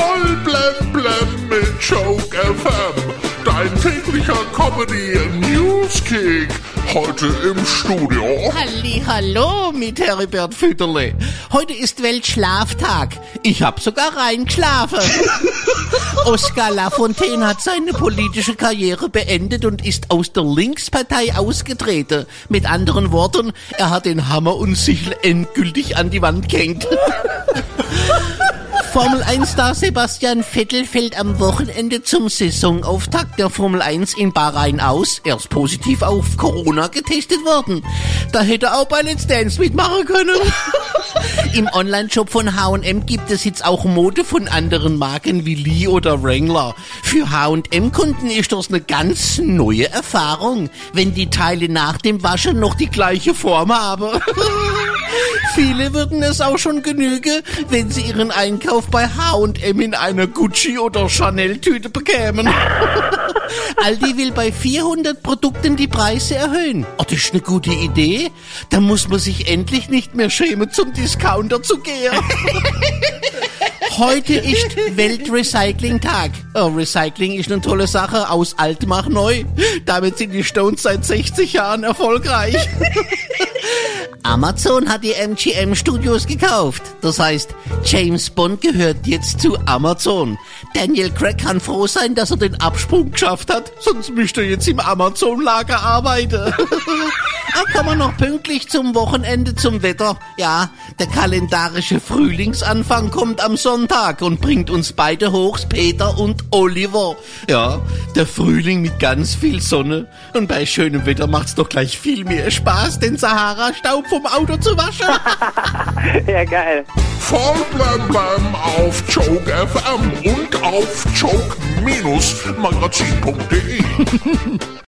Voll blem blem mit Joke FM. Dein täglicher Comedy Newskick. Heute im Studio. Halli, hallo mit Heribert Fütterle. Heute ist Weltschlaftag. Ich hab sogar reingeschlafen. Oskar Lafontaine hat seine politische Karriere beendet und ist aus der Linkspartei ausgetreten. Mit anderen Worten, er hat den Hammer und Sichel endgültig an die Wand gehängt. Formel 1-Star Sebastian Vettel fällt am Wochenende zum Saisonauftakt der Formel 1 in Bahrain aus. Er ist positiv auf Corona getestet worden. Da hätte er auch bei Let's Dance mitmachen können. Im Online-Shop von H&M gibt es jetzt auch Mode von anderen Marken wie Lee oder Wrangler. Für H&M-Kunden ist das eine ganz neue Erfahrung, wenn die Teile nach dem Waschen noch die gleiche Form haben. Viele würden es auch schon genügen, wenn sie ihren Einkauf bei H&M in einer Gucci oder Chanel-Tüte bekämen. Aldi will bei 400 Produkten die Preise erhöhen. Oh, das ist eine gute Idee. Da muss man sich endlich nicht mehr schämen, zum Discounter zu gehen. Heute ist Weltrecycling-Tag. Oh, Recycling ist eine tolle Sache. Aus alt mach neu. Damit sind die Stones seit 60 Jahren erfolgreich. Amazon hat die MGM Studios gekauft. Das heißt, James Bond gehört jetzt zu Amazon. Daniel Craig kann froh sein, dass er den Absprung geschafft hat, sonst müsste er jetzt im Amazon-Lager arbeiten. Kommen wir noch pünktlich zum Wochenende zum Wetter. Ja, der kalendarische Frühlingsanfang kommt am Sonntag und bringt uns beide hochs, Peter und Oliver. Ja, der Frühling mit ganz viel Sonne. Und bei schönem Wetter macht's doch gleich viel mehr Spaß, den Sahara-Staub vom Auto zu waschen. Ja, geil. Voll blem blem auf Joke FM und auf joke-magazin.de.